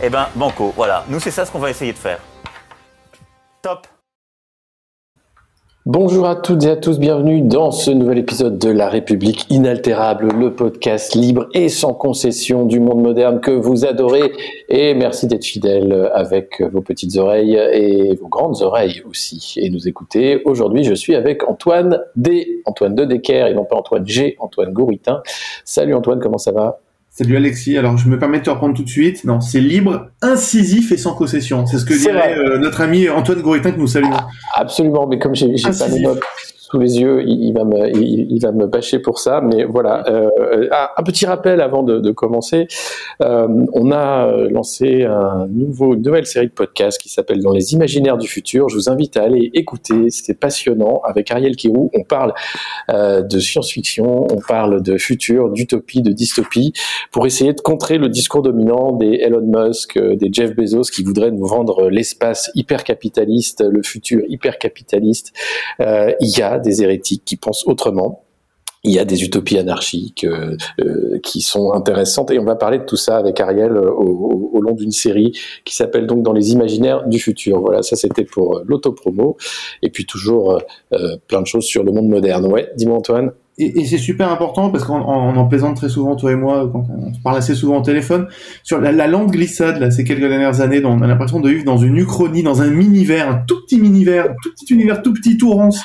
Eh ben, banco, voilà. Nous, c'est ça ce qu'on va essayer de faire. Top Bonjour à toutes et à tous, bienvenue dans ce nouvel épisode de La République inaltérable, le podcast libre et sans concession du monde moderne que vous adorez. Et merci d'être fidèles avec vos petites oreilles et vos grandes oreilles aussi et nous écouter. Aujourd'hui, je suis avec Antoine D, Antoine de Decker et non pas Antoine G, Antoine Gouritin. Salut Antoine, comment ça va? Salut Alexis, alors je me permets de te reprendre tout de suite. Non, c'est libre, incisif et sans concession. C'est ce que dirait euh, notre ami Antoine Goritin que nous saluons. Absolument, mais comme j'ai pas les notes sous les yeux, il, il va me, il, il va me bâcher pour ça. Mais voilà, euh, un, petit rappel avant de, de commencer. Euh, on a euh, lancé un nouveau, une nouvelle série de podcasts qui s'appelle Dans les imaginaires du futur. Je vous invite à aller écouter. C'est passionnant. Avec Ariel Kirou, on parle euh, de science-fiction, on parle de futur, d'utopie, de dystopie, pour essayer de contrer le discours dominant des Elon Musk, euh, des Jeff Bezos qui voudraient nous vendre l'espace hyper capitaliste, le futur hyper capitaliste. Euh, il y a des hérétiques qui pensent autrement. Il y a des utopies anarchiques euh, euh, qui sont intéressantes et on va parler de tout ça avec Ariel euh, au, au- long d'une série qui s'appelle donc dans les imaginaires du futur. Voilà, ça c'était pour l'autopromo et puis toujours plein de choses sur le monde moderne. Ouais, dis-moi Antoine. Et, et c'est super important parce qu'on on en plaisante très souvent, toi et moi, quand on parle assez souvent au téléphone, sur la, la lente glissade, là, ces quelques dernières années, dont on a l'impression de vivre dans une uchronie, dans un univers, un tout petit un tout petit univers, tout petit tout rance,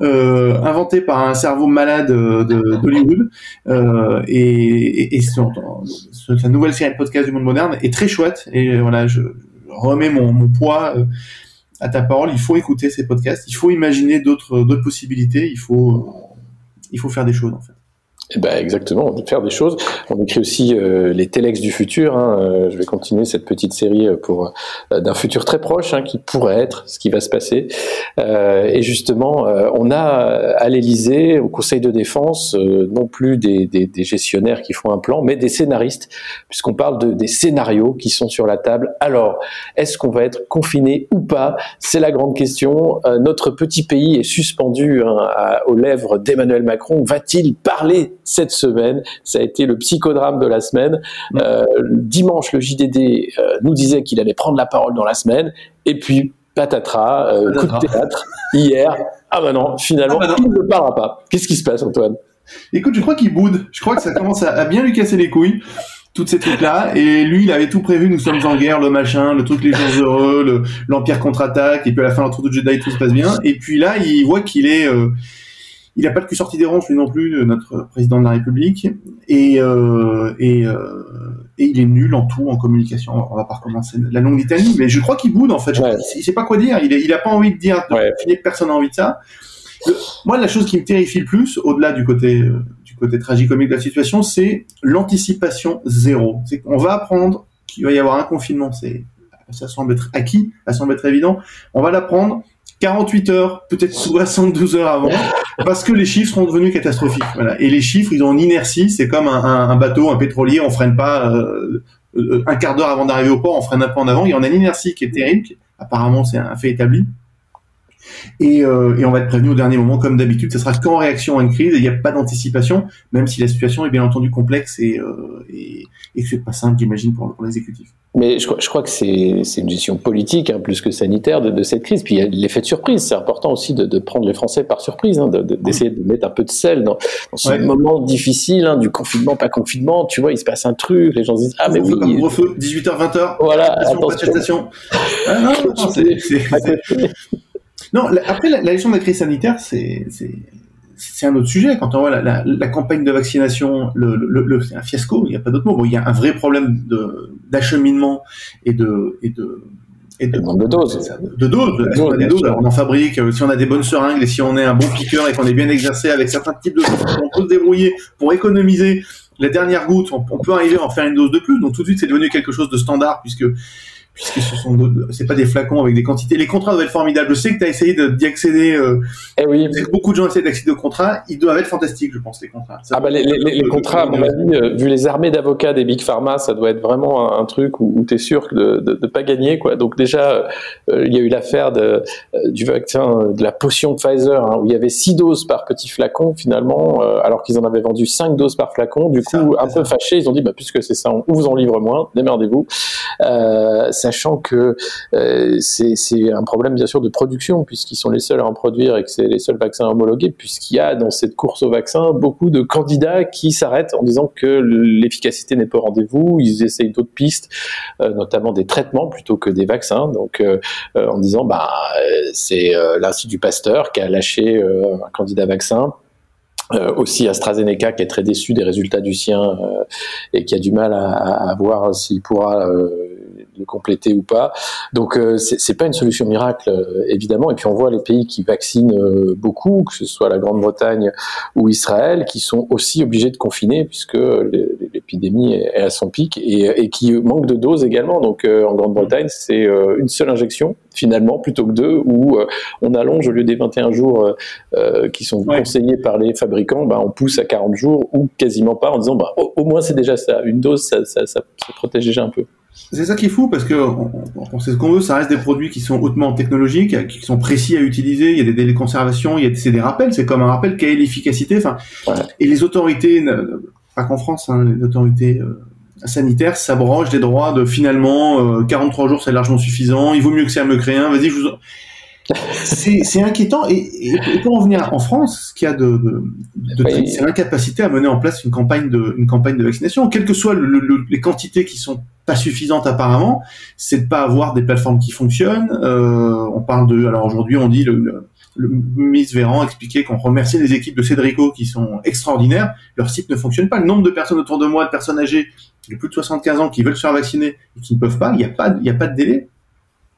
euh, inventé par un cerveau malade euh, d'Hollywood. Euh, et et, et sa nouvelle série de podcast du monde moderne est très chouette. Et voilà, je, je remets mon, mon poids euh, à ta parole. Il faut écouter ces podcasts, il faut imaginer d'autres d'autres possibilités, il faut euh, il faut faire des choses en fait. Eh ben exactement, on faire des choses. On écrit aussi euh, les Telex du futur. hein. Euh, je vais continuer cette petite série euh, pour euh, d'un futur très proche hein, qui pourrait être ce qui va se passer. Euh, et justement, on a à l'Élysée, au Conseil de défense, non plus des, des, des gestionnaires qui font un plan, mais des scénaristes, puisqu'on parle de, des scénarios qui sont sur la table. Alors, est-ce qu'on va être confiné ou pas? C'est la grande question. Notre petit pays est suspendu hein, aux lèvres d'Emmanuel Macron. Va-t-il parler? Cette semaine Ça a été le psychodrame de la semaine. Euh, dimanche, le JDD euh, nous disait qu'il allait prendre la parole dans la semaine, et puis patatras, euh, coup de théâtre hier. Ah bah non, finalement, Ah bah non. il ne parlera pas. Qu'est-ce qui se passe, Antoine? Écoute, je crois qu'il boude. Je crois que ça commence à, à bien lui casser les couilles. Toutes ces trucs-là. Et lui, il avait tout prévu. Nous sommes en guerre, le machin, le truc les jours heureux, le- l'Empire contre-attaque. Et puis à la fin, l'entre de Jedi, tout se passe bien. Et puis là, il voit qu'il est, euh, il a pas le cul sorti des ronces, lui non plus, notre président de la République. Et, euh, et, euh, et il est nul en tout, en communication. On va pas recommencer la longue litanie. Mais je crois qu'il boude, en fait. Ouais. il sait pas quoi dire. Il, il a pas envie de dire, de Ouais. personne n'a envie de ça. Le- moi, la chose qui me terrifie le plus, au-delà du côté euh, du côté tragicomique de la situation, c'est l'anticipation zéro. C'est qu'on va apprendre qu'il va y avoir un confinement. C'est ça semble être acquis, ça semble être évident. On va l'apprendre 48 heures, peut-être 72 heures avant, parce que les chiffres seront devenus catastrophiques. Voilà. Et les chiffres, ils ont une inertie. C'est comme un, un- un bateau, un pétrolier. On freine pas euh, euh, un quart d'heure avant d'arriver au port, on freine un peu en avant. Il y en a une inertie qui est terrible. Apparemment, c'est un fait établi. Et, euh, et on va être prévenu au dernier moment, comme d'habitude. Ça sera qu'en réaction à une crise. et Il n'y a pas d'anticipation, même si la situation est bien entendu complexe et, euh, et, et que c'est pas simple, j'imagine, pour, pour l'exécutif. Mais je, crois- je crois que c'est une gestion politique hein, plus que sanitaire de, de cette crise. Puis il y a l'effet de surprise. C'est important aussi de, de prendre les Français par surprise, hein, de- de- d'essayer de, mettre un peu de sel dans, dans ce Ouais. moment difficile hein, du confinement, pas confinement. Tu vois, il se passe un truc, les gens se disent ah mais oui. Pas couvre-feu, 18h, 20h. Voilà, Attention, attention. Ah, non, non. Non, la- après la, la gestion de la crise sanitaire, c'est un autre sujet. Quand on voit la, la, la campagne de vaccination, le, le, le- c'est un fiasco. Il n'y a pas d'autre mot. Bon, il y a un vrai problème d'acheminement et de et de et de doses. de doses, de, Doses, on a des bien doses, sûr. alors on en fabrique, euh, si on a des bonnes seringues et si on est un bon piqueur et qu'on est bien exercé avec certains types de doses, on peut se débrouiller pour économiser les dernières gouttes, on, on peut arriver à en faire une dose de plus, donc tout de suite c'est devenu quelque chose de standard puisque puisque ce sont c'est pas des flacons avec des quantités. Les contrats doivent être formidables. Je sais que tu as essayé de- d'y accéder. Euh, Eh oui. beaucoup de gens essaient d'accéder aux contrats. Ils doivent être fantastiques, je pense, les contrats. Ça- Ah bah les, les- les- les contrats, à mon avis, euh, vu les armées d'avocats des big pharma, ça doit être vraiment un, un truc où, où tu es sûr de ne pas gagner. Quoi. Donc déjà, euh, il y a eu l'affaire de, euh, du vaccin, euh, de la potion Pfizer, hein, où il y avait 6 doses par petit flacon finalement, euh, alors qu'ils en avaient vendu 5 doses par flacon. Du coup, ça, un peu fâchés, ils ont dit, bah, puisque c'est ça, on vous en livre moins, démerdez-vous. Euh, sachant que euh, c'est un problème bien sûr de production, puisqu'ils sont les seuls à en produire et que c'est les seuls vaccins homologués, puisqu'il y a dans cette course au vaccin beaucoup de candidats qui s'arrêtent en disant que l'efficacité n'est pas au rendez-vous, ils essayent d'autres pistes, euh, notamment des traitements plutôt que des vaccins, donc euh, en disant bah c'est l'Institut Pasteur qui a lâché un candidat vaccin. Aussi AstraZeneca qui est très déçu des résultats du sien et qui a du mal à, voir s'il pourra le compléter ou pas. Donc euh, c'est pas une solution miracle euh, évidemment. Et puis on voit les pays qui vaccinent euh, beaucoup, que ce soit la Grande-Bretagne ou Israël, qui sont aussi obligés de confiner puisque l'épidémie est à son pic et, et qui manquent de doses également. Donc euh, en Grande-Bretagne c'est euh, une seule injection finalement plutôt que deux où euh, on allonge au lieu des 21 jours qui sont Ouais. conseillés par les fabricants, bah, on pousse à 40 jours ou quasiment pas en disant bah, au, au moins c'est déjà ça, une dose ça, ça, ça, ça protège déjà un peu. C'est ça qui est fou parce que on, sait ce qu'on veut, ça reste des produits qui sont hautement technologiques, qui sont précis à utiliser. Il y a des délais de conservation, il y a c'est des rappels. C'est comme un rappel quelle est l'efficacité. Enfin, Ouais. et les autorités, pas qu'en France, hein, les autorités euh, sanitaires s'abrogent des droits de finalement euh, 43 jours, c'est largement suffisant. Il vaut mieux que ça me crée un. Vas-y, je vous. c'est inquiétant. Et, et- et pour en venir en France, ce qu'il y a de, de, de Oui. c'est l'incapacité à mener en place une campagne de, une campagne de vaccination, quelles que soient le- le- les quantités qui sont pas suffisantes apparemment, c'est de pas avoir des plateformes qui fonctionnent. Euh, on parle de, alors aujourd'hui on dit le, le, le Miss Véran expliquait qu'on remerciait les équipes de Cédrico qui sont extraordinaires. Leur site ne fonctionne pas. Le nombre de personnes autour de moi, de personnes âgées de plus de 75 ans qui veulent se faire vacciner et qui ne peuvent pas, il n'y a pas, il a pas de délai.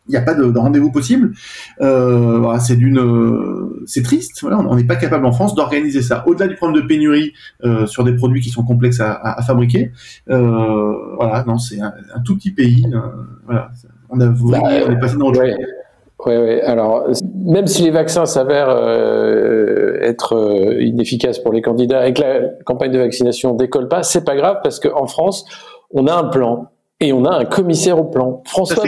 Il n'y a pas de, de rendez-vous possible. Euh, voilà, c'est d'une, euh, c'est triste. Voilà, on n'est pas capable en France d'organiser ça. Au-delà du problème de pénurie euh, sur des produits qui sont complexes à, à, à fabriquer, euh, voilà, non, c'est un, un tout petit pays. euh, voilà, on a vrillé, on est passé dans autre Ouais. chose. Ouais, ouais. Alors, même si les vaccins s'avèrent euh, être euh, inefficaces pour les candidats et que la campagne de vaccination décolle pas, c'est pas grave parce qu'en France, on a un plan et on a un commissaire au plan, François.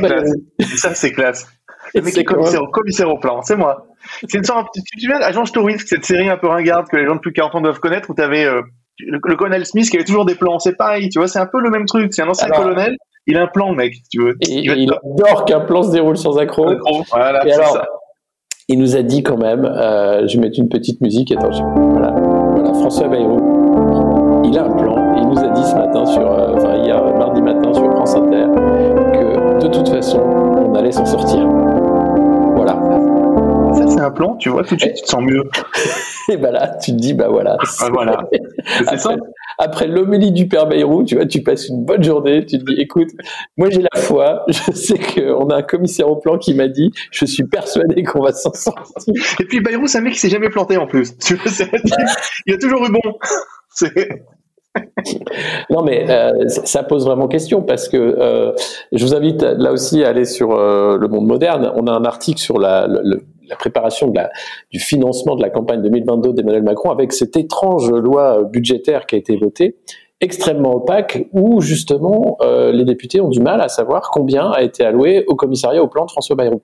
Ça, c'est classe. Le mec est commissaire, commissaire au plan, c'est moi. C'est une sorte, tu te souviens, Agent Touriste, cette série un peu ringarde que les gens de plus de 40 ans doivent connaître, où t'avais euh, le, le colonel Smith qui avait toujours des plans. C'est pareil, tu vois, c'est un peu le même truc. C'est un ancien Alors- colonel, il a un plan, mec, si tu veux. Et, il adore qu'un plan se déroule sans accroc. gros. Voilà, Et alors, ça. il nous a dit quand même, euh, je vais mettre une petite musique, attends, je- voilà, voilà, François Bayrou, il a un plan, il nous a dit ce matin sur, euh, enfin hier, mardi matin sur France Inter, que de toute façon, on allait s'en sortir. Voilà. Ça, c'est un plan, tu vois, tout de suite, tu te sens mieux. Et bah là, tu te dis, bah voilà. Ah, voilà. C'est ça. Après, l'homélie du père Bayrou, tu vois, tu passes une bonne journée, tu te dis, écoute, moi j'ai la foi, je sais qu'on a un commissaire au plan qui m'a dit, je suis persuadé qu'on va s'en sortir. Et puis Bayrou, c'est un mec qui s'est jamais planté en plus. Il a toujours eu bon. C'est- Non, mais euh, ça pose vraiment question parce que euh, je vous invite là aussi à aller sur euh, le monde moderne. On a un article sur la, le- la préparation du financement de la campagne 2022 d'Emmanuel Macron avec cette étrange loi budgétaire qui a été votée extrêmement opaque où justement euh, les députés ont du mal à savoir combien a été alloué au commissariat au plan de François Bayrou.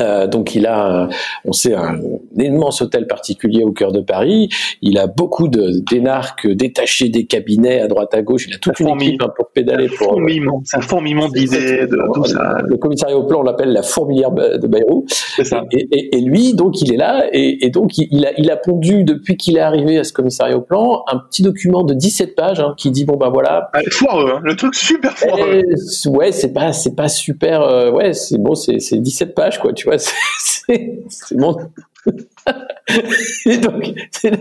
Euh, donc il a, un- on sait, un, immense hôtel particulier au cœur de Paris. Il a beaucoup de d'énarques détachés des cabinets à droite à gauche. Il a toute Un une équipe hein, pour pédaler. Pour, fourmillement. C'est un fourmillement d'idées, de tout ça. le commissariat au plan, on l'appelle la fourmilière de Bayrou. C'est ça. Et, et- et lui, donc, il est là, et, et donc, il, a, il a pondu, depuis qu'il est arrivé à ce commissariat au plan, un petit document de 17 pages hein, qui dit, bon, ben voilà, Ah, Foireux, hein. le truc super foireux. eh, ouais, c'est pas, c'est pas super. euh, ouais, c'est bon, c'est, c'est 17 pages, quoi. Tu vois, c'est. Et donc, c'est le,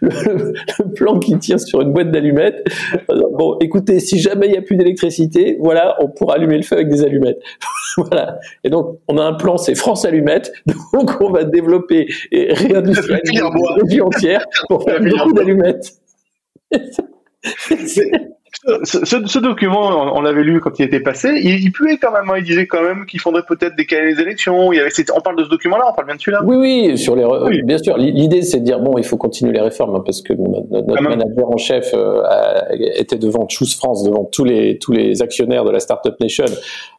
le- le plan qui tire sur une boîte d'allumettes. Bon, écoutez, si jamais il n'y a plus d'électricité, voilà, on pourra allumer le feu avec des allumettes. voilà. Et donc, on a un plan, c'est France Allumettes. Donc, on va développer et réindustrialiser La région entière pour faire beaucoup d'allumettes. Ce, ce- ce document, on, on l'avait lu quand il était passé, il, il puait quand même. hein. Il disait quand même qu'il faudrait peut-être décaler les élections. Il y avait, on parle de ce document-là, on parle bien de celui-là. Oui, oui, sur les, Oui. bien sûr. L'i- L'idée, c'est de dire bon, il faut continuer les réformes hein, parce que bon, notre, même. manager en chef euh, a- était devant Choose France, devant tous les tous les actionnaires de la startup nation,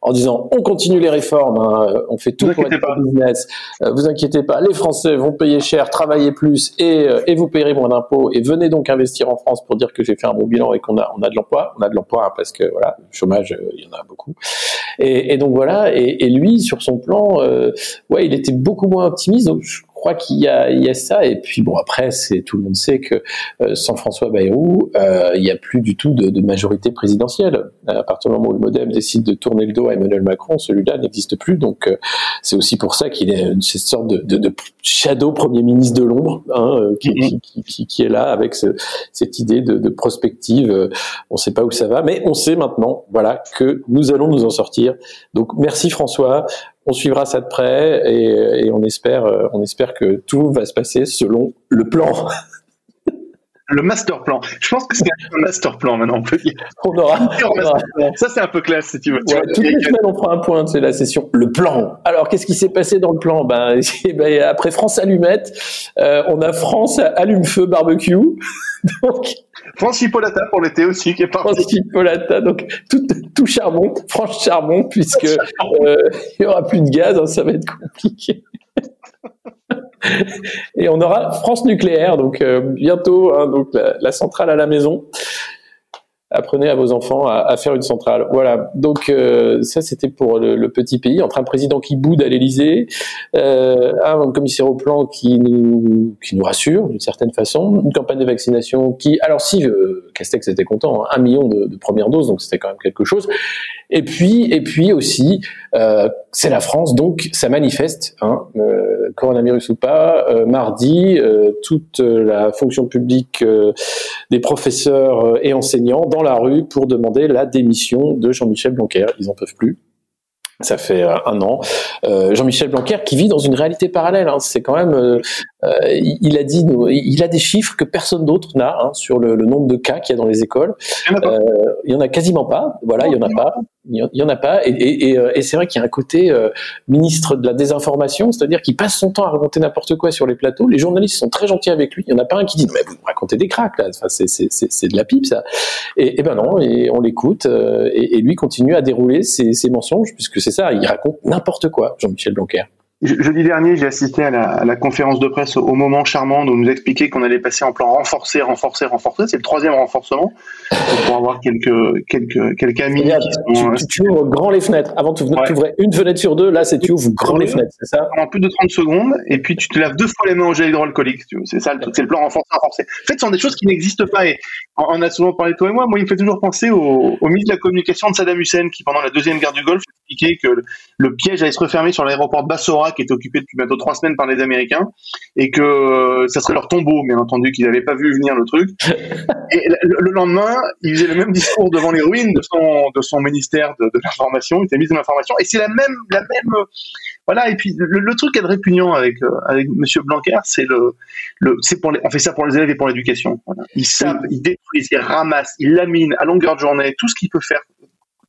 en disant on continue les réformes, hein, on fait tout Vous pour être pas. business. Euh, vous inquiétez pas, les Français vont payer cher, travailler plus et euh, et vous payerez moins d'impôts et venez donc investir en France pour dire que j'ai fait un bon bilan et qu'on a on a de on a de l'emploi parce que voilà, le chômage, euh, il y en a beaucoup. Et, donc voilà, et, lui sur son plan, euh, ouais, il était beaucoup moins optimiste. Crois qu'il y y a ça. Et puis bon, après, c'est tout le monde sait que euh, sans François Bayrou, euh, il n'y a plus du tout de, de majorité présidentielle. À partir du moment où le MoDem décide de tourner le dos à Emmanuel Macron, celui-là n'existe plus. Donc euh, c'est aussi pour ça qu'il est une- cette sorte de, de, de shadow premier ministre de l'ombre hein, euh, qui, qui, qui, qui- qui est là avec ce- cette idée de, de prospective. Euh, On ne sait pas où ça va, mais on sait maintenant, voilà, que nous allons nous en sortir. Donc merci François. On suivra ça de près et, et on espère, euh, on espère que tout va se passer selon le plan. Le master plan. Je pense que c'est un master plan maintenant, on peut dire. On aura, on. Ça, c'est un peu classe, si tu veux. Ouais, vois, toutes les semaines, on fera un point de la session. Le plan. Alors, qu'est-ce qui s'est passé dans le plan? Ben, eh ben, Après France Allumette, euh, on a France Allume-Feu Barbecue. Donc, France Hippolyta pour l'été aussi, qui est parti. France Chipolata. Donc, tout, tout charbon, France Charbon, puisque euh, il y aura plus de gaz, hein, ça va être compliqué. Et on aura France Nucléaire, donc euh, bientôt, hein, donc la, la centrale à la maison. Apprenez à vos enfants à, faire une centrale. Voilà. Donc euh, ça, c'était pour le, petit pays entre un président qui boude à l'Élysée, euh, un commissaire au plan qui nous qui nous rassure d'une certaine façon, une campagne de vaccination qui, alors si euh, Castex était content, hein, un million de, premières doses, donc c'était quand même quelque chose. Et puis et puis aussi, c'est la France, donc ça manifeste, hein, coronavirus ou pas. mardi, toute la fonction publique des professeurs et enseignants dans la rue pour demander la démission de Jean-Michel Blanquer. Ils en peuvent plus. Ça fait euh, un an. Euh, Jean-Michel Blanquer qui vit dans une réalité parallèle. hein. C'est quand même. euh, il a dit, il a des chiffres que personne d'autre n'a hein, sur le, le nombre de cas qu'il y a dans les écoles. Il y en a pas. Euh, il y en a quasiment pas. Voilà, il y en a pas. Il y en- a pas. Et, et, et, euh, et c'est vrai qu'il y a un côté euh, ministre de la désinformation, c'est-à-dire qu'il passe son temps à raconter n'importe quoi sur les plateaux. Les journalistes sont très gentils avec lui. Il y en a pas un qui dit mais vous racontez des cracks là. Enfin, c'est de la pipe ça. Et, ben non. Et on l'écoute. euh, et, et lui continue à dérouler ses, ses mensonges puisque c'est ça. Il raconte n'importe quoi, Jean-Michel Blanquer. Je- Jeudi dernier, j'ai assisté à la, à la conférence de presse au, moment charmant où on nous expliquait qu'on allait passer en plan renforcé, renforcé, renforcé. C'est le troisième renforcement pour avoir quelques quelques quelques amis qui sont euh, tu, tu ouvres grand les fenêtres. Avant, tu Ouais. ouvrais une fenêtre sur deux. Là, c'est tu ouvres grand les fenêtres. C'est ça pendant plus de 30 secondes et puis tu te laves deux fois les mains au gel hydroalcoolique. C'est ça le truc, c'est le plan renforcé, renforcé. En fait, ce sont des choses qui n'existent pas et on a souvent parlé toi et moi. Moi, il me fait toujours penser au, au ministre de la communication de Saddam Hussein qui, pendant la deuxième guerre du Golfe, expliquait que le, le piège allait se refermer sur l'aéroport de Bassora qui était occupé depuis bientôt trois semaines par les Américains et que euh, ça serait leur tombeau, bien entendu, qu'ils n'avaient pas vu venir le truc. Et le, le lendemain, il faisait le même discours devant les ruines de son, de son ministère de, de l'information, il était ministre de l'information, et c'est la même, la même, euh, voilà. Et puis le, le truc qui est répugnant avec euh, avec Monsieur Blanquer, c'est le, le, c'est pour les, on fait ça pour les élèves et pour l'éducation. Voilà. Ils savent, ils détruisent, ils ramassent, ils laminent à longueur de journée tout ce qu'il peut faire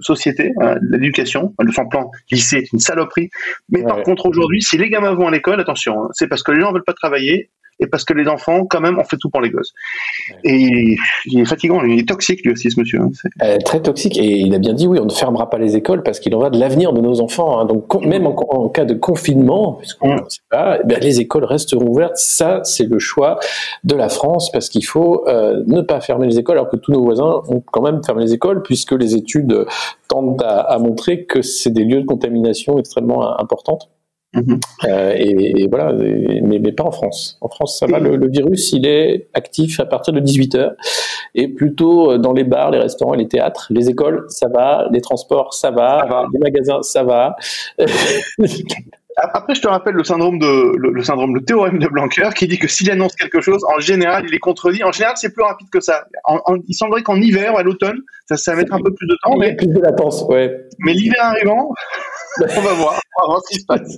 société, euh, l'éducation, le son plan lycée est une saloperie. Mais par contre aujourd'hui, si les gamins vont à l'école, attention, hein, c'est parce que les gens veulent pas travailler et parce que les enfants, quand même, on fait tout pour les gosses. Et il, il est fatigant, il est toxique lui aussi, ce monsieur. hein. Euh, très toxique et il a bien dit oui on ne fermera pas les écoles parce qu'il en va de l'avenir de nos enfants hein. donc même en, en cas de confinement puisqu'on ne sait pas eh bien, les écoles resteront ouvertes ça c'est le choix de la France parce qu'il faut euh, ne pas fermer les écoles alors que tous nos voisins ont quand même fermé les écoles puisque les études tendent à, à montrer que c'est des lieux de contamination extrêmement euh, importantes Mhm. euh, et, et voilà, et- mais, mais pas en France. En France, ça va. Le, le virus, il est actif à partir de 18 heures, et plutôt euh, dans les bars, les restaurants les théâtres. Les écoles, ça va. Les transports, ça va. Ça va. Les magasins, ça va. Après, je te rappelle le syndrome de le, le syndrome, le théorème de Blanquer, qui dit que s'il annonce quelque chose, en général, il est contredit. En général, c'est plus rapide que ça. En- en- il semblerait qu'en hiver, à l'automne, ça, ça va mettre un peu plus de temps, il y a mais, plus de latence, ouais. mais l'hiver arrivant, on va voir, on va voir ce qui se passe.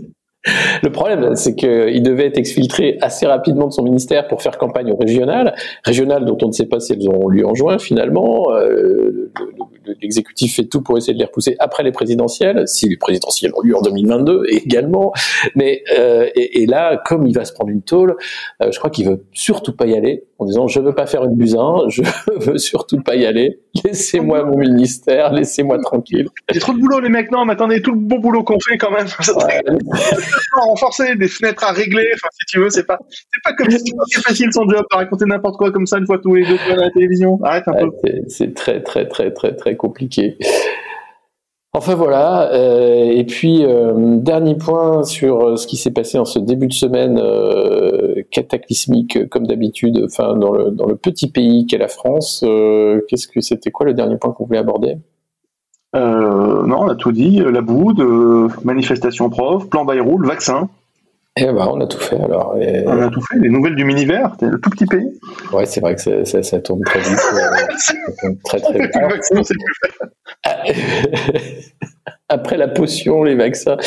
Le problème, c'est qu'il devait être exfiltré assez rapidement de son ministère pour faire campagne au régional. Régional dont on ne sait pas si elles auront lieu en juin finalement. Euh, L'exécutif fait tout pour essayer de les repousser après les présidentielles, si les présidentielles ont lieu en 2022 également. Mais euh, et, et, là, comme il va se prendre une tôle, euh, je crois qu'il veut surtout pas y aller en disant je veux pas faire une busin, je veux surtout pas y aller. Laissez-moi mon ministère, laissez-moi tranquille. J'ai trop de boulot les mecs. Non, mais attendez, tout le bon boulot qu'on fait quand même. Renforcer des fenêtres à régler. Enfin, si tu veux, c'est pas, c'est pas comme si c'était facile son job de raconter n'importe quoi comme ça une fois tous les deux à la télévision. Arrête un peu. C'est très, très, très, très, très compliqué. Enfin voilà, euh, et puis euh, dernier point sur euh, ce qui s'est passé en ce début de semaine euh, cataclysmique comme d'habitude, enfin dans le dans le petit pays qu'est la France. Qu'est-ce que c'était quoi le dernier point qu'on voulait aborder? Euh, non, on a tout dit. La boue, de manifestation prof, plan Bayrou, vaccin. Eh ben, on a tout fait alors. Et... On a tout fait. Les nouvelles du Miniver, le tout petit pays. Ouais, c'est vrai que ça, ça, ça, tourne très vite. ça tourne très très vite. Alors, Après la potion, les vaccins,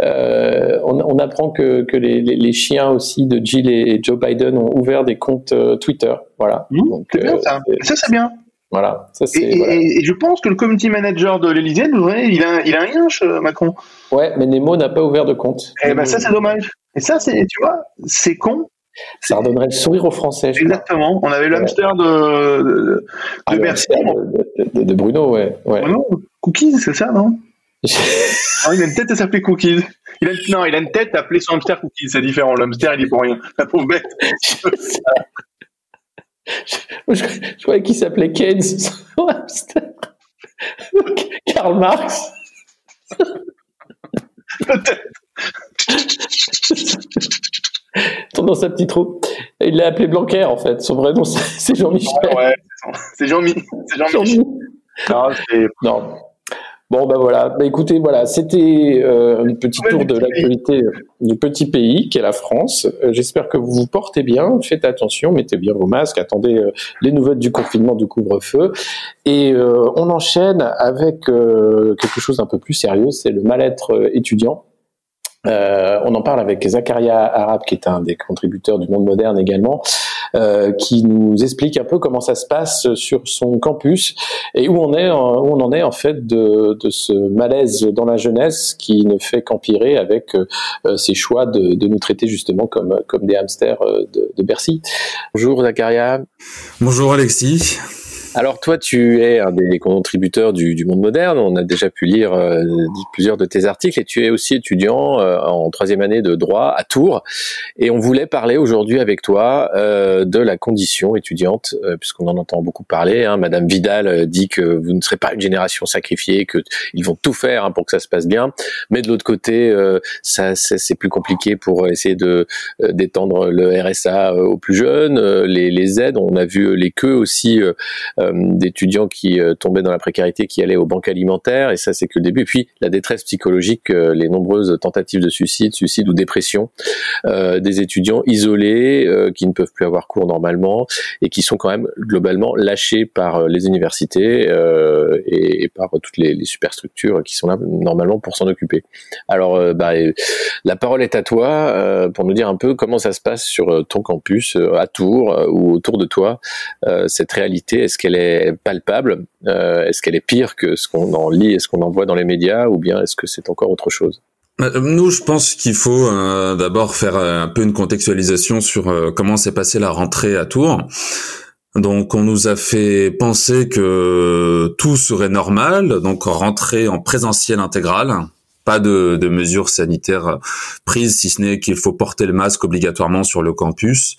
euh, on, on, apprend que, que les, les, les, chiens aussi de Jill et Joe Biden ont ouvert des comptes euh, Twitter. Voilà. Mmh, Donc, c'est bien ça. Ça, c'est bien. Voilà, ça. Et, voilà. et, je pense que le community manager de l'Elysée, il a, il a un Macron. Ouais, mais Nemo n'a pas ouvert de compte. Eh ben ça c'est dommage. Et ça c'est, tu vois, c'est con. Ça redonnerait le sourire aux Français. Exactement. On avait le hamster de, de, de ah, Bercy. De, Bruno, ouais. ouais. Bruno, Cookies, c'est ça, non? Ah, Il a une tête à s'appeler Cookies. Il a, non, il a une tête à appeler son hamster Cookies, c'est différent. Le hamster, il est pour rien. La pauvre bête. je, je, je croyais qu'il s'appelait Keynes, son hamster. Karl Marx. Peut-être. dans sa petite trou. Il l'a appelé Blanquer, en fait. Son vrai nom, c'est Jean-Michel. Ouais, c'est Jean-Mi. C'est Jean-Mi. non, non. Bon, ben voilà. Bah, écoutez, voilà, c'était euh, un petit tour de l'actualité du petit pays qu'est la France. Euh, J'espère que vous vous portez bien. Faites attention, mettez bien vos masques, attendez euh, les nouvelles du confinement, du couvre-feu. Et euh, on enchaîne avec quelque chose d'un peu plus sérieux, c'est le mal-être étudiant. Euh, on en parle avec Zakaria Arab, qui est un des contributeurs du Monde Moderne également, euh, qui nous explique un peu comment ça se passe sur son campus et où on est, en, où on en est en fait de, de, ce malaise dans la jeunesse qui ne fait qu'empirer avec euh, ces choix de, de, nous traiter justement comme comme des hamsters de, de Bercy. Bonjour Zakaria. Bonjour Alexis. Alors toi, tu es un des contributeurs du, du Monde Moderne. On a déjà pu lire euh, plusieurs de tes articles et tu es aussi étudiant euh, en troisième année de droit à Tours. Et on voulait parler aujourd'hui avec toi euh, de la condition étudiante, euh, puisqu'on en entend beaucoup parler. Hein. Madame Vidal dit que vous ne serez pas une génération sacrifiée, que ils vont tout faire hein, pour que ça se passe bien. Mais de l'autre côté, euh, ça c'est plus compliqué pour essayer de d'étendre le RSA aux plus jeunes, les, les aides. On a vu les queues aussi d'étudiants qui euh, tombaient dans la précarité, qui allaient aux banques alimentaires, et ça c'est que le début. Puis la détresse psychologique, euh, les nombreuses tentatives de suicide, suicide ou dépression, euh, des étudiants isolés qui ne peuvent plus avoir cours normalement et qui sont quand même globalement lâchés par les universités et, par toutes les, les, superstructures qui sont là normalement pour s'en occuper. Alors bah, la parole est à toi pour nous dire un peu comment ça se passe sur ton campus à Tours ou autour de toi, cette réalité. Est-ce qu'elle palpable euh, Est-ce qu'elle est pire que ce qu'on en lit et ce qu'on en voit dans les médias ou bien est-ce que c'est encore autre chose? Nous, je pense qu'il faut euh, d'abord faire un peu une contextualisation sur euh, comment s'est passée la rentrée à Tours. Donc, on nous a fait penser que tout serait normal, donc rentrer en présentiel intégral, pas de mesures sanitaires prises, si ce n'est qu'il faut porter le masque obligatoirement sur le campus.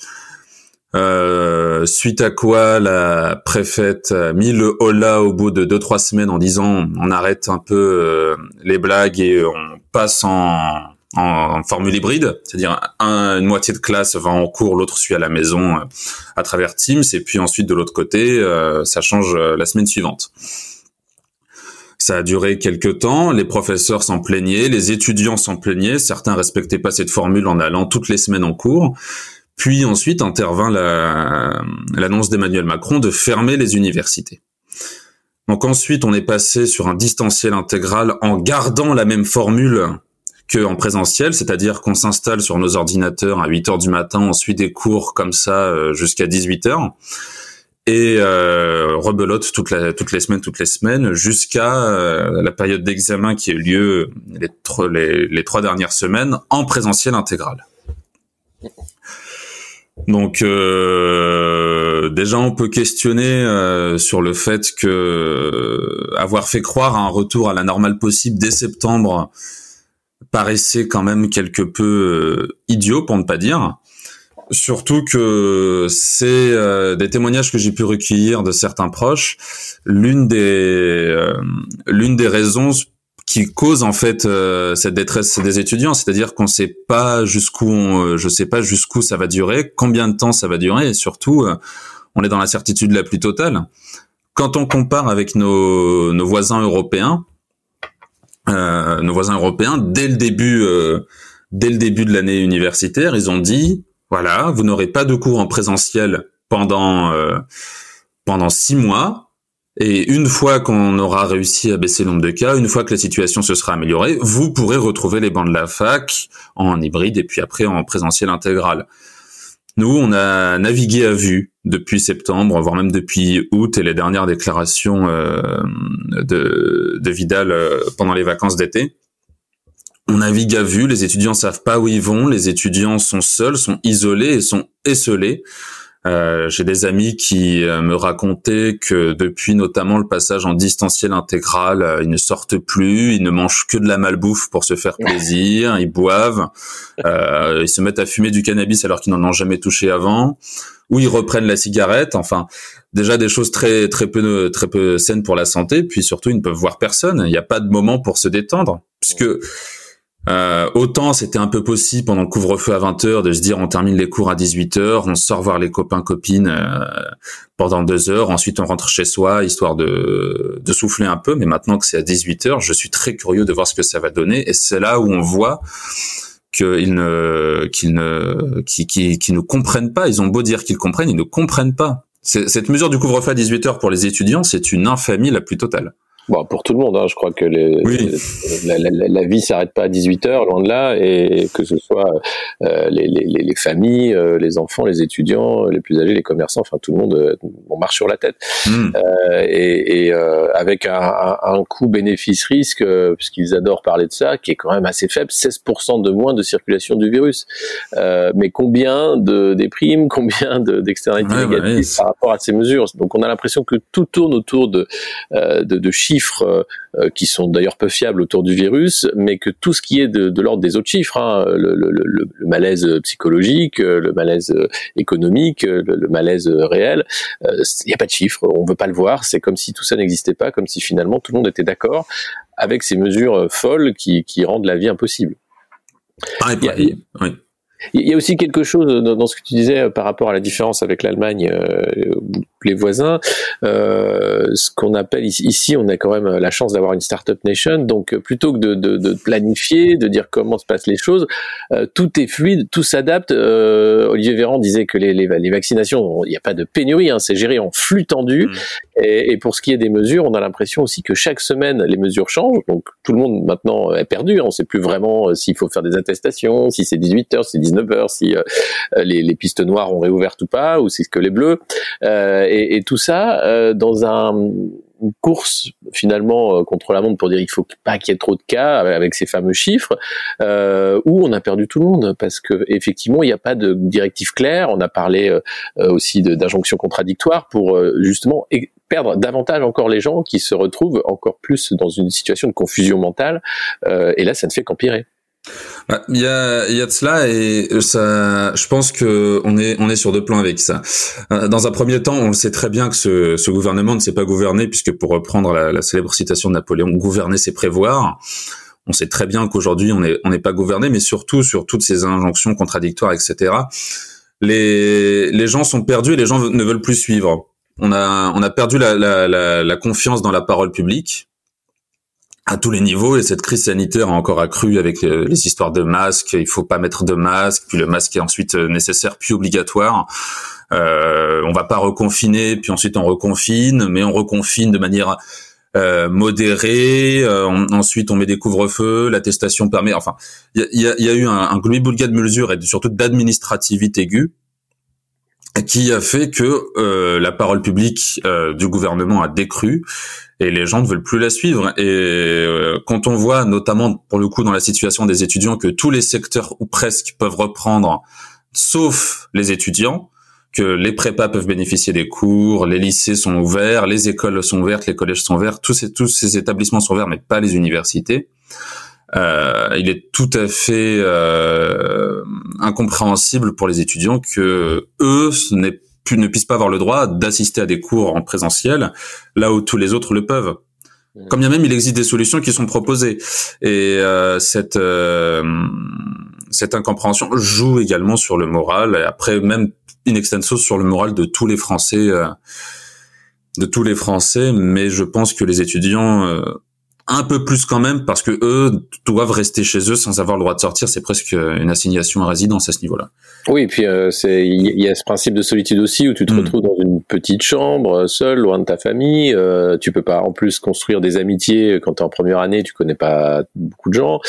Euh, suite à quoi la préfète a mis le holà au bout de deux trois semaines en disant on arrête un peu euh, les blagues et on passe en, en formule hybride, c'est-à-dire un, une moitié de classe va en cours, l'autre suit à la maison euh, à travers Teams. Et puis ensuite de l'autre côté ça change la semaine suivante. Ça a duré quelques temps, les professeurs s'en plaignaient, les étudiants s'en plaignaient, certains respectaient pas cette formule en allant toutes les semaines en cours. Puis ensuite intervint l'annonce d'Emmanuel Macron de fermer les universités. Donc ensuite, on est passé sur un distanciel intégral en gardant la même formule que en présentiel, c'est-à-dire qu'on s'installe sur nos ordinateurs à 8 heures du matin, on suit des cours comme ça euh, jusqu'à 18 heures et euh, rebelote toute la, toutes les semaines, toutes les semaines, jusqu'à euh, la période d'examen qui a eu lieu les, les, les, trois dernières semaines en présentiel intégral. Donc euh, déjà on peut questionner euh, sur le fait que avoir fait croire à un retour à la normale possible dès septembre paraissait quand même quelque peu idiot pour ne pas dire. Surtout que c'est euh, des témoignages que j'ai pu recueillir de certains proches. L'une des euh, l'une des raisons qui cause en fait euh, cette détresse des étudiants, c'est-à-dire qu'on sait pas jusqu'où, je sais pas jusqu'où ça va durer, combien de temps ça va durer, et surtout, on est dans la certitude la plus totale. Quand on compare avec nos, nos voisins européens, nos voisins européens, dès le début, dès le début de l'année universitaire, ils ont dit voilà, vous n'aurez pas de cours en présentiel pendant euh, pendant six mois. Et une fois qu'on aura réussi à baisser le nombre de cas, une fois que la situation se sera améliorée, vous pourrez retrouver les bancs de la fac en hybride et puis après en présentiel intégral. Nous, on a navigué à vue depuis septembre, voire même depuis août et les dernières déclarations euh, de, Vidal euh, pendant les vacances d'été on navigue à vue, les étudiants savent pas où ils vont, les étudiants sont seuls, sont isolés et sont esselés. Euh, J'ai des amis qui euh, me racontaient que depuis notamment le passage en distanciel intégral, euh, ils ne sortent plus, ils ne mangent que de la malbouffe pour se faire plaisir, ils boivent, euh, ils se mettent à fumer du cannabis alors qu'ils n'en ont jamais touché avant, ou ils reprennent la cigarette. Enfin, déjà des choses très très peu très peu saines pour la santé, puis surtout ils ne peuvent voir personne. Il n'y a pas de moment pour se détendre, puisque euh, autant c'était un peu possible pendant le couvre-feu à 20h de se dire on termine les cours à 18h, on sort voir les copains copines euh, pendant deux heures, ensuite on rentre chez soi histoire de, de souffler un peu. Mais maintenant que c'est à 18h, je suis très curieux de voir ce que ça va donner et c'est là où on voit qu'ils ne qu'ils ne qui, ne comprennent pas. Ils ont beau dire qu'ils comprennent, ils ne comprennent pas. Cette mesure du couvre-feu à 18h pour les étudiants, c'est une infamie la plus totale. Bon, pour tout le monde, hein, je crois que les, la, la, la, vie s'arrête pas à 18 heures, loin de là, et que ce soit euh, les, les, les, familles, euh, les enfants, les étudiants, les plus âgés, les commerçants, enfin tout le monde, euh, on marche sur la tête. Euh, et, et avec un, un, un coût bénéfice-risque, puisqu'ils adorent parler de ça, qui est quand même assez faible, 16% de moins de circulation du virus. mais combien de des primes, combien d'externalités négatives par rapport à ces mesures? Donc on a l'impression que tout tourne autour de, de, de chiffres chiffres euh, euh, qui sont d'ailleurs peu fiables autour du virus, mais que tout ce qui est de, l'ordre des autres chiffres, hein, le, malaise psychologique, le malaise économique, le, malaise réel, il n'y a pas de chiffres, on veut pas le voir, c'est comme si tout ça n'existait pas, comme si finalement tout le monde était d'accord avec ces mesures folles qui, rendent la vie impossible. Ah, oui. Il y a aussi quelque chose dans ce que tu disais euh, par rapport à la différence avec l'Allemagne, euh, les voisins. Euh, ce qu'on appelle ici, on a quand même la chance d'avoir une startup nation. Donc, plutôt que de, de, de, planifier, de dire comment se passent les choses, euh, tout est fluide, tout s'adapte. Euh, Olivier Véran disait que les, les, les vaccinations, il n'y a pas de pénurie, hein, c'est géré en flux tendu. Mmh. Et, et, pour ce qui est des mesures, on a l'impression aussi que chaque semaine, les mesures changent. Donc, tout le monde maintenant est perdu. On ne sait plus vraiment s'il faut faire des attestations, si c'est 18 heures, si c'est 19 heures, si euh, les, les, pistes noires ont réouvert ou pas, ou si que les bleus, euh, et, et, tout ça euh, dans un une course finalement contre la montre pour dire il faut pas qu'il y ait trop de cas avec ces fameux chiffres euh, où on a perdu tout le monde. Parce que effectivement il n'y a pas de directive claire. On a parlé euh, aussi d'injonctions contradictoires pour justement perdre davantage encore les gens qui se retrouvent encore plus dans une situation de confusion mentale. Et là ça ne fait qu'empirer. Il y a, y a de cela et ça, je pense que on est, on est sur deux plans avec ça. Euh, dans un premier temps, on le sait très bien que ce, ce gouvernement ne s'est pas gouverné puisque pour reprendre la, la, célèbre citation de Napoléon, gouverner c'est prévoir. On sait très bien qu'aujourd'hui on n'est on n'est pas gouverné, mais surtout sur toutes ces injonctions contradictoires, etc. Les, les gens sont perdus et les gens ne veulent plus suivre. On a, on a perdu la, la, la, la confiance dans la parole publique à tous les niveaux et cette crise sanitaire a encore accru avec les, histoires de masques. Il faut pas mettre de masque, puis le masque est ensuite euh, nécessaire puis obligatoire. Euh, on va pas reconfiner, puis ensuite on reconfine, mais on reconfine de manière euh, modéré. Euh, ensuite, on met des couvre-feux, l'attestation permet. Enfin, il y a, y a, eu un, un de mesures et surtout d'administrativité aiguë qui a fait que euh, la parole publique euh, du gouvernement a décru et les gens ne veulent plus la suivre. Et euh, quand on voit, notamment pour le coup dans la situation des étudiants, que tous les secteurs ou presque peuvent reprendre, sauf les étudiants, que les prépas peuvent bénéficier des cours, les lycées sont ouverts, les écoles sont ouvertes, les collèges sont ouverts, tous ces, tous ces établissements sont ouverts, mais pas les universités. Euh, il est tout à fait euh, incompréhensible pour les étudiants que eux ne puissent pas avoir le droit d'assister à des cours en présentiel là où tous les autres le peuvent. Comme bien même, il existe des solutions qui sont proposées. Et euh, cette euh, cette incompréhension joue également sur le moral et après même in extenso sur le moral de tous les Français euh, de tous les Français, mais je pense que les étudiants un peu plus quand même parce que eux doivent rester chez eux sans avoir le droit de sortir. C'est presque une assignation à résidence à ce niveau-là. Oui, et puis euh, c'est il y a ce principe de solitude aussi où tu te mm. retrouves dans une petite chambre, seul, loin de ta famille. Euh, tu peux pas en plus construire des amitiés quand tu en première année, tu connais pas beaucoup de gens.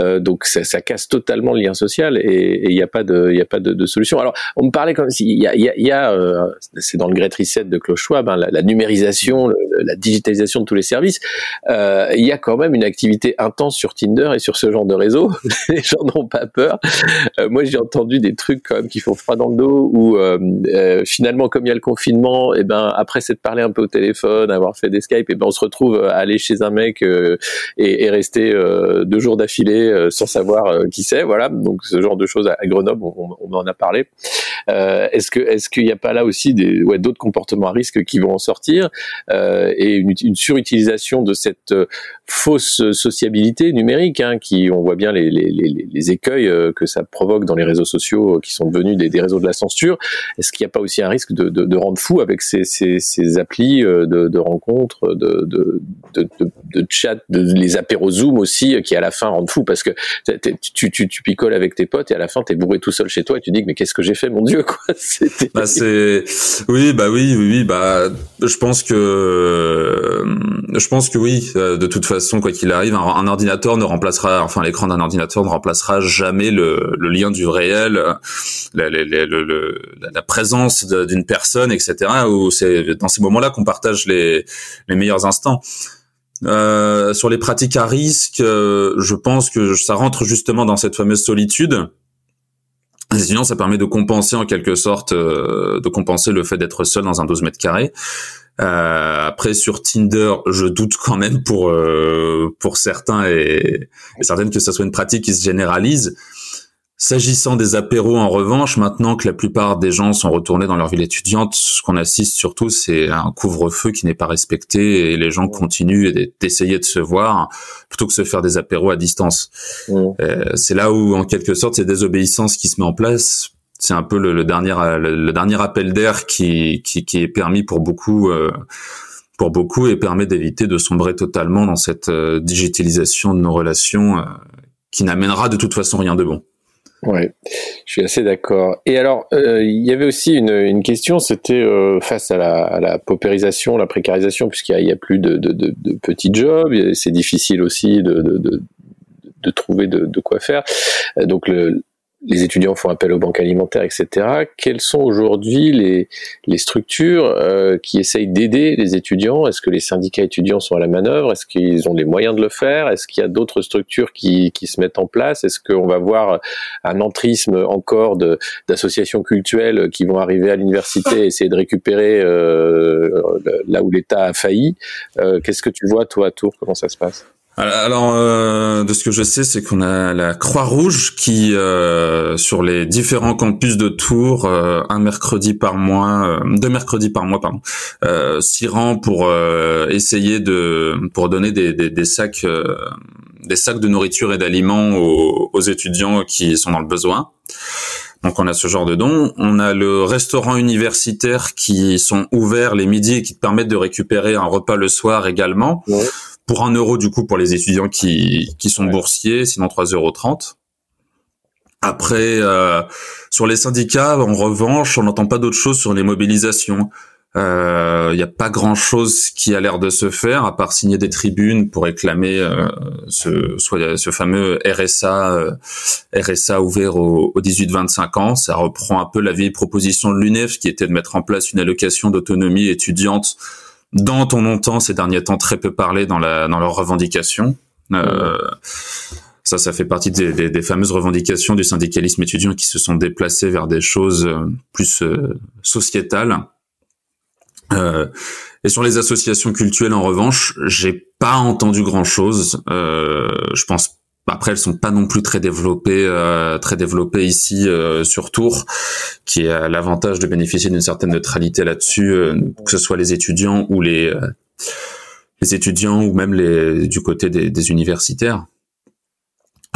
Euh, donc ça, ça, casse totalement le lien social et il n'y a pas de y a pas de, de, solution. Alors on me parlait comme si il y a il y a, euh, c'est dans le Great Reset de Klaus Schwab hein, la, la, numérisation, la digitalisation de tous les services. Euh, il y a quand même une activité intense sur Tinder et sur ce genre de réseau. les gens n'ont pas peur. Euh, moi j'ai entendu des trucs quand même qui font froid dans le dos où euh, euh, finalement comme il y a le confinement et eh ben après c'est de parler un peu au téléphone avoir fait des Skype et eh ben on se retrouve à aller chez un mec euh, et, et, rester deux jours d'affilée sans savoir qui c'est voilà. Donc ce genre de choses à, Grenoble on, on, en a parlé est-ce que est-ce qu'il n'y a pas là aussi des ouais, d'autres comportements à risque qui vont en sortir et une, une, surutilisation de cette fausse sociabilité numérique hein, qui on voit bien les, les, les, les écueils que ça provoque dans les réseaux sociaux qui sont devenus des, des réseaux de la censure, est-ce qu'il n'y a pas aussi un risque de, de, de rendre fou avec ces, ces, ces applis euh, de, de rencontres, de, de, de, de, chat, de, les apéros Zoom aussi, qui à la fin rendent fou? Parce que tu, tu, tu picoles avec tes potes et à la fin tu es bourré tout seul chez toi et tu dis mais qu'est-ce que j'ai fait? Mon bah c'est oui bah oui oui bah je pense que euh, je pense que oui euh, de toute façon quoi qu'il arrive un, ordinateur ne remplacera enfin l'écran d'un ordinateur ne remplacera jamais le, lien du réel la, présence d'une personne, etc. Où c'est dans ces moments-là qu'on partage les, les meilleurs instants. Euh, sur les pratiques à risque, euh, je pense que ça rentre justement dans cette fameuse solitude. Sinon, ça permet de compenser en quelque sorte, euh, de compenser le fait d'être seul dans un 12 mètres carrés. Euh, après sur Tinder, je doute quand même pour euh, pour certains et, et certaines que ça soit une pratique qui se généralise. S'agissant des apéros, en revanche, maintenant que la plupart des gens sont retournés dans leur ville étudiante, ce qu'on assiste surtout, c'est un couvre-feu qui n'est pas respecté et les gens continuent d'essayer de se voir plutôt que de se faire des apéros à distance. Euh, c'est là où, en quelque sorte, c'est désobéissance qui se met en place. C'est un peu le, dernier le, dernier appel d'air qui, qui, qui est permis pour beaucoup. Euh, pour beaucoup et permet d'éviter de sombrer totalement dans cette euh, digitalisation de nos relations qui n'amènera de toute façon rien de bon. Ouais, je suis assez d'accord. Et alors, euh, il y avait aussi une, une question, c'était euh, face à la, à la, paupérisation, la précarisation, puisqu'il n'y a, a, plus de, de, de, de petits jobs, c'est difficile aussi de, trouver de, quoi faire. Donc, le, les étudiants font appel aux banques alimentaires, etc. Quelles sont aujourd'hui les, les, structures euh, qui essayent d'aider les étudiants? Est-ce que les syndicats étudiants sont à la manœuvre? Est-ce qu'ils ont les moyens de le faire? Est-ce qu'il y a d'autres structures qui, qui, se mettent en place? Est-ce qu'on va voir un entrisme encore d'associations culturelles qui vont arriver à l'université et essayer de récupérer euh, là où l'État a failli? Euh, Qu'est-ce que tu vois, toi, à Tours? Comment ça se passe? Alors, euh, de ce que je sais, c'est qu'on a la Croix-Rouge qui, euh, sur les différents campus de Tours, euh, un mercredi par mois, deux mercredis par mois, pardon, s'y rend pour essayer de, pour donner des, des, des sacs, des sacs de nourriture et d'aliments aux, aux, étudiants qui sont dans le besoin. Donc on a ce genre de dons. On a le restaurant universitaire qui sont ouverts les midis et qui te permettent de récupérer un repas le soir également pour un euro du coup pour les étudiants qui, qui sont boursiers, sinon 3,30 euros. Après, euh, sur les syndicats, en revanche, on n'entend pas d'autre chose sur les mobilisations. Il n'y a pas grand-chose qui a l'air de se faire, à part signer des tribunes pour réclamer ce, soit ce fameux RSA, RSA ouvert aux, 18-25 ans. Ça reprend un peu la vieille proposition de l'UNEF, qui était de mettre en place une allocation d'autonomie étudiante dont on entend ces derniers temps très peu parler dans, la, dans leurs revendications. Euh, ça, ça fait partie des, des, fameuses revendications du syndicalisme étudiant qui se sont déplacées vers des choses euh, plus euh, sociétales. Euh, et sur les associations culturelles, en revanche, j'ai pas entendu grand chose. Euh, je pense après, elles sont pas non plus très développées, euh, très développées ici euh, sur Tours, qui a l'avantage de bénéficier d'une certaine neutralité là-dessus, euh, que ce soit les étudiants ou les étudiants ou même les du côté des universitaires.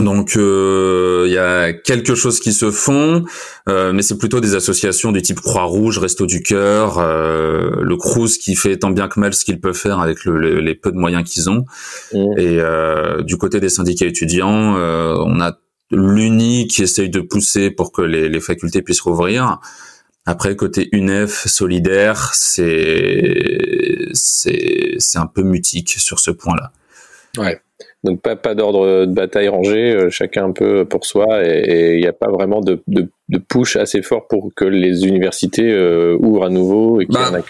Donc euh, il y a quelque chose qui se font, euh, mais c'est plutôt des associations du type Croix-Rouge, Resto du Cœur, euh, le Crous qui fait tant bien que mal ce qu'il peut faire avec le, les peu de moyens qu'ils ont. Mmh. Et du côté des syndicats étudiants, on a l'UNI qui essaye de pousser pour que les, les facultés puissent rouvrir. Après côté UNEF solidaire, c'est c'est c'est un peu mutique sur ce point-là. Ouais. Donc pas, pas d'ordre de bataille rangé, euh, chacun un peu pour soi, et il n'y a pas vraiment de, de, de, push assez fort pour que les universités euh, ouvrent à nouveau et qu'il y ait un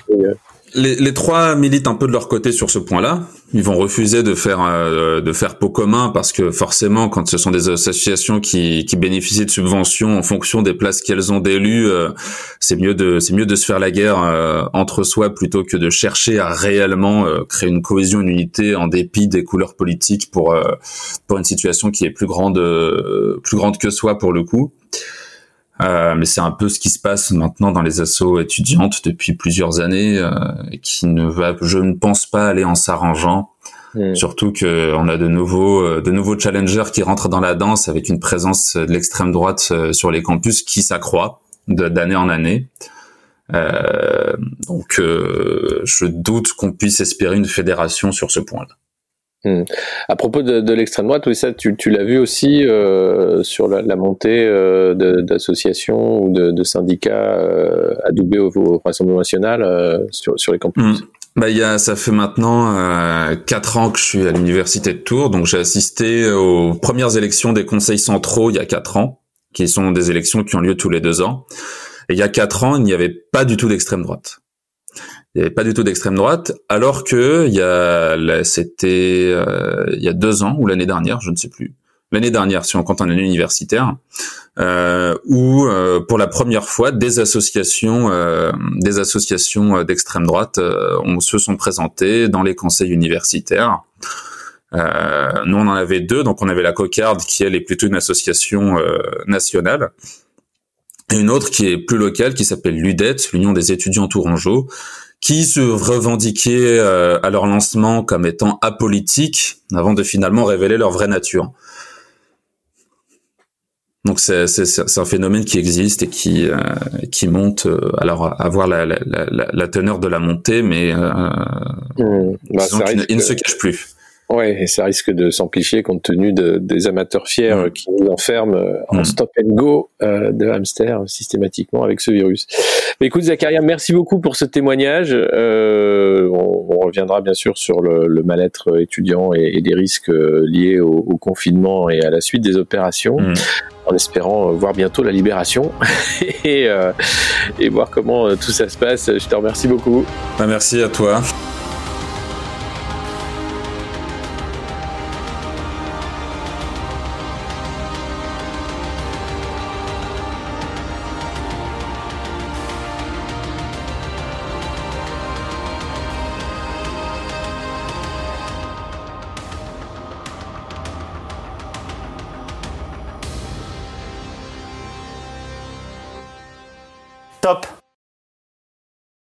les, les, trois militent un peu de leur côté sur ce point-là. Ils vont refuser de faire euh, de faire pot commun parce que forcément, quand ce sont des associations qui, qui bénéficient de subventions en fonction des places qu'elles ont d'élus, euh, c'est mieux de c'est mieux de se faire la guerre euh, entre soi plutôt que de chercher à réellement créer une cohésion, une unité en dépit des couleurs politiques pour pour une situation qui est plus grande plus grande que soi pour le coup. Euh, mais c'est un peu ce qui se passe maintenant dans les assos étudiantes depuis plusieurs années euh, qui ne va, je ne pense pas aller en s'arrangeant. Hmm. Surtout que on a de nouveaux, euh, de nouveaux challengers qui rentrent dans la danse avec une présence de l'extrême droite sur les campus qui s'accroît d'année en année. donc, je doute qu'on puisse espérer une fédération sur ce point-là. Hmm. À propos de, de l'extrême droite, oui, ça, tu, tu l'as vu aussi euh, sur la, la montée euh, d'associations ou de, de syndicats euh, adoubés au, au, Rassemblement national euh, sur, sur les campus? Hmm. Bah, il y a, ça fait maintenant euh, quatre ans que je suis à l'université de Tours, donc j'ai assisté aux premières élections des conseils centraux il y a quatre ans, qui sont des élections qui ont lieu tous les deux ans. Et il y a quatre ans, il n'y avait pas du tout d'extrême droite il n'y avait pas du tout d'extrême droite, alors que il y a, c'était euh, il y a deux ans ou l'année dernière, je ne sais plus, l'année dernière si on compte en année universitaire, euh, où euh, pour la première fois des associations, euh, des associations d'extrême droite se sont présentées dans les conseils universitaires. nous on en avait deux, donc on avait la Cocarde qui elle est plutôt une association nationale. Et une autre qui est plus locale qui s'appelle l'UDET, l'Union des étudiants tourangeaux, qui se revendiquaient euh, à leur lancement comme étant apolitiques avant de finalement révéler leur vraie nature. Donc c'est un phénomène qui existe et qui euh, qui monte. Euh, alors avoir la, la, la, la, teneur de la montée, mais euh, mmh. bah, il ne se cache plus. Ouais, et ça risque de s'amplifier compte tenu de, des amateurs fiers mm. qui nous enferment en mm. stop and go de hamster systématiquement avec ce virus. Écoute Zacharia, merci beaucoup pour ce témoignage. Euh, on, on, reviendra bien sûr sur le, le mal-être étudiant et, et, des risques euh, liés au, au, confinement et à la suite des opérations. Mm. En espérant voir bientôt la libération et, euh, et voir comment tout ça se passe. Je te remercie beaucoup. Bah, merci à toi.